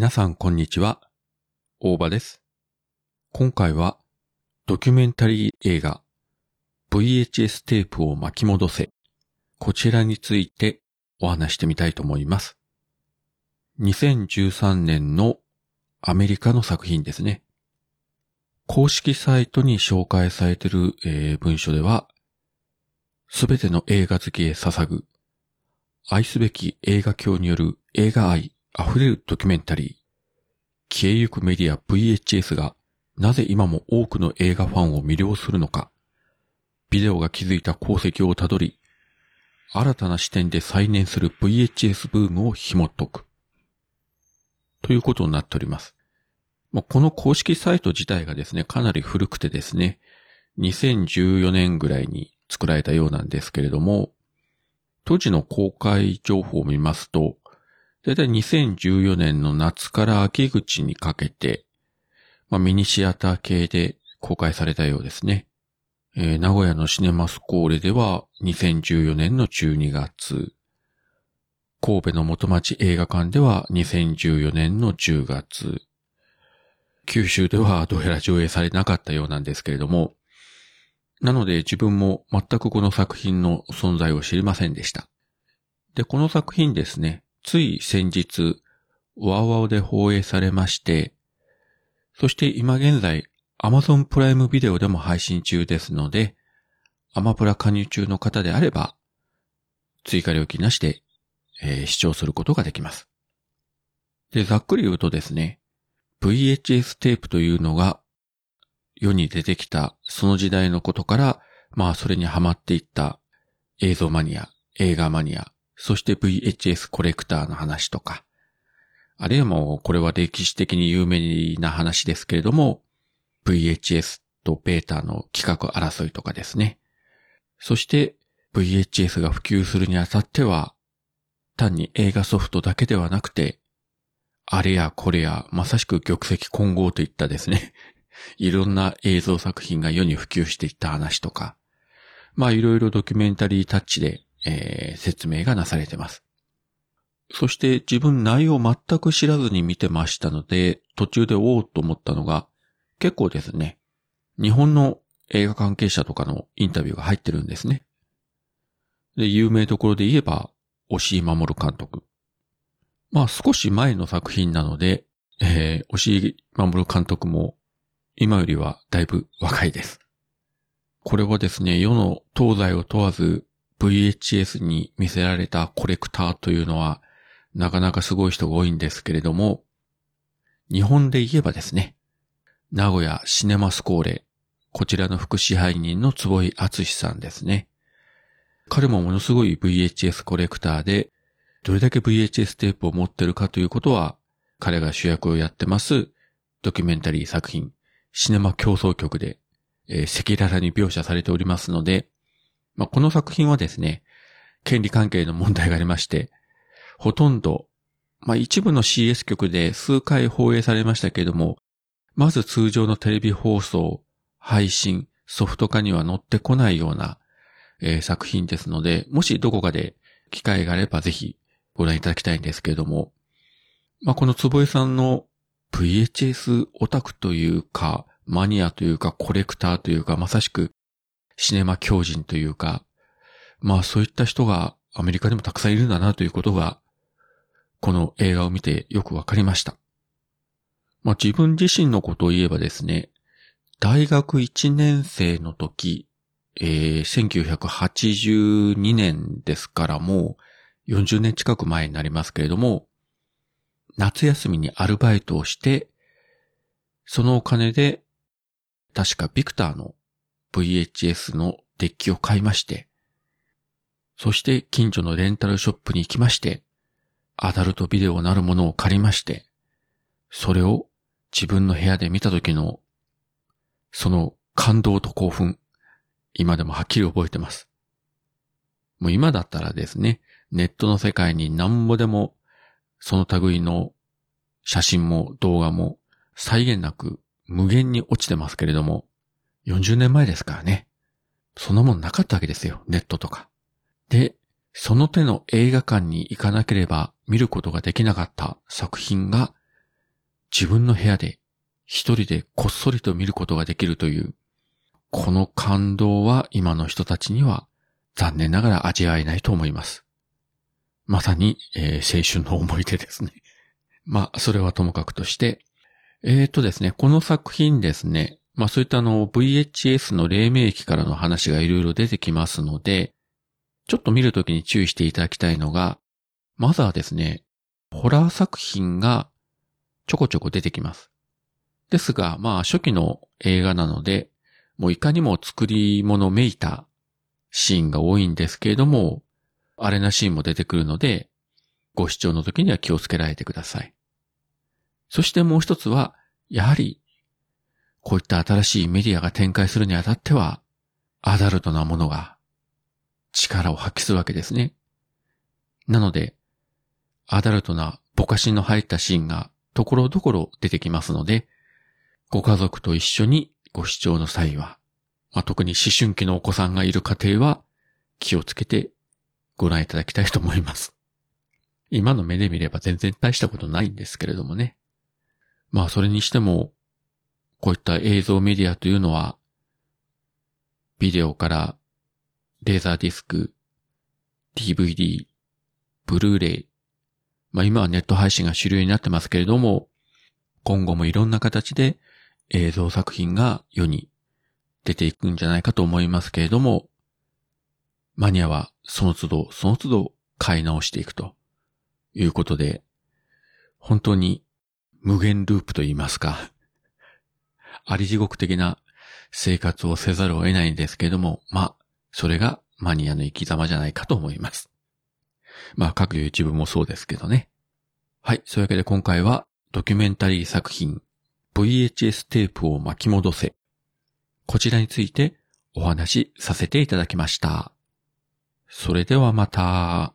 皆さんこんにちは。大場です。今回はドキュメンタリー映画 VHS テープを巻き戻せ。こちらについてお話してみたいと思います。2013年のアメリカの作品ですね。公式サイトに紹介されている、えー文書では、すべての映画好きへ捧ぐ愛すべき映画教による映画愛溢れるドキュメンタリー。消えゆくメディア VHS がなぜ今も多くの映画ファンを魅了するのか。ビデオが築いた功績をたどり、新たな視点で再燃する VHS ブームを紐解く。ということになっております。まあこの公式サイト自体がですね、かなり古くてですね、2014年ぐらいに作られたようなんですけれども、当時の公開情報を見ますと、だいたい2014年の夏から秋口にかけて、まあ、ミニシアター系で公開されたようですね。えー名古屋のシネマスコーレでは2014年の12月、神戸の元町映画館では2014年の10月、九州ではどうやら上映されなかったようなんですけれども、なので自分も全くこの作品の存在を知りませんでした。で、この作品ですね、つい先日、ワウワウで放映されまして、そして今現在、Amazon プライムビデオでも配信中ですので、アマプラ加入中の方であれば、追加料金なしで、えー視聴することができます。で、ざっくり言うとですね、VHS テープというのが世に出てきたその時代のことから、まあそれにハマっていった映像マニア、映画マニア、そして VHS コレクターの話とか、あるいはもうこれは歴史的に有名な話ですけれども、VHS とベータの企画争いとかですね。そして VHS が普及するにあたっては、単に映画ソフトだけではなくて、あれやこれやまさしく玉石混合といったですね、いろんな映像作品が世に普及していった話とか、まあいろいろドキュメンタリータッチで、えー説明がなされてます。そして自分内容全く知らずに見てましたので、途中でおおと思ったのが、結構ですね、日本の映画関係者とかのインタビューが入ってるんですね。で、有名どころで言えば、押井守監督。まあ少し前の作品なので、えー、押井守監督も今よりはだいぶ若いです。これはですね、世の東西を問わず VHS に見せられたコレクターというのは、なかなかすごい人が多いんですけれども、日本で言えばですね、名古屋シネマスコーレ、こちらの副支配人の坪井敦さんですね。彼もものすごい VHS コレクターで、どれだけ VHS テープを持ってるかということは、彼が主役をやってますドキュメンタリー作品、シネマ競争局で、えー赤裸々に描写されておりますので、まあ、この作品はですね、権利関係の問題がありまして、ほとんど、まあ、一部の CS 局で数回放映されましたけれども、まず通常のテレビ放送、配信、ソフト化には載ってこないような、えー作品ですので、もしどこかで機会があればぜひご覧いただきたいんですけれども、まあ、この坪井さんの VHS オタクというか、マニアというか、コレクターというか、まさしくシネマ狂人というか、まあそういった人がアメリカにもたくさんいるんだなということが、この映画を見てよくわかりました。まあ自分自身のことを言えばですね、大学1年生の時、えー、1982年ですからもう40年近く前になりますけれども、夏休みにアルバイトをして、そのお金で、確かビクターの VHS のデッキを買いまして、そして近所のレンタルショップに行きまして、アダルトビデオなるものを借りまして、それを自分の部屋で見た時の、その感動と興奮、今でもはっきり覚えてます。もう今だったらですね、ネットの世界になんぼでも、その類の写真も動画も際限なく無限に落ちてますけれども、40年前ですからね。そんなもんなかったわけですよ、ネットとか。で、その手の映画館に行かなければ見ることができなかった作品が自分の部屋で一人でこっそりと見ることができるという、この感動は今の人たちには残念ながら味わえないと思います。まさに、えー、青春の思い出ですね。まあ、それはともかくとして、えーとですね、この作品ですね、まあそういったあの VHS の黎明期からの話がいろいろ出てきますので、ちょっと見るときに注意していただきたいのが、まずはですね、ホラー作品がちょこちょこ出てきます。ですが、まあ初期の映画なので、もういかにも作り物めいたシーンが多いんですけれども、あれなシーンも出てくるので、ご視聴の時には気をつけられてください。そしてもう一つは、やはり、こういった新しいメディアが展開するにあたっては、アダルトなものが力を発揮するわけですね。なので、アダルトなぼかしの入ったシーンがところどころ出てきますので、ご家族と一緒にご視聴の際は、まあ、特に思春期のお子さんがいる家庭は気をつけてご覧いただきたいと思います。今の目で見れば全然大したことないんですけれどもね。まあそれにしても、こういった映像メディアというのは、ビデオからレーザーディスク、DVD、ブルーレイ、まあ今はネット配信が主流になってますけれども、今後もいろんな形で映像作品が世に出ていくんじゃないかと思いますけれども、マニアはその都度その都度買い直していくということで、本当に無限ループと言いますか、あり地獄的な生活をせざるを得ないんですけども、まあ、それがマニアの生き様じゃないかと思います。まあ、各 YouTube もそうですけどね。はい。そういうわけで今回はドキュメンタリー作品 VHS テープを巻き戻せ。こちらについてお話しさせていただきました。それではまた。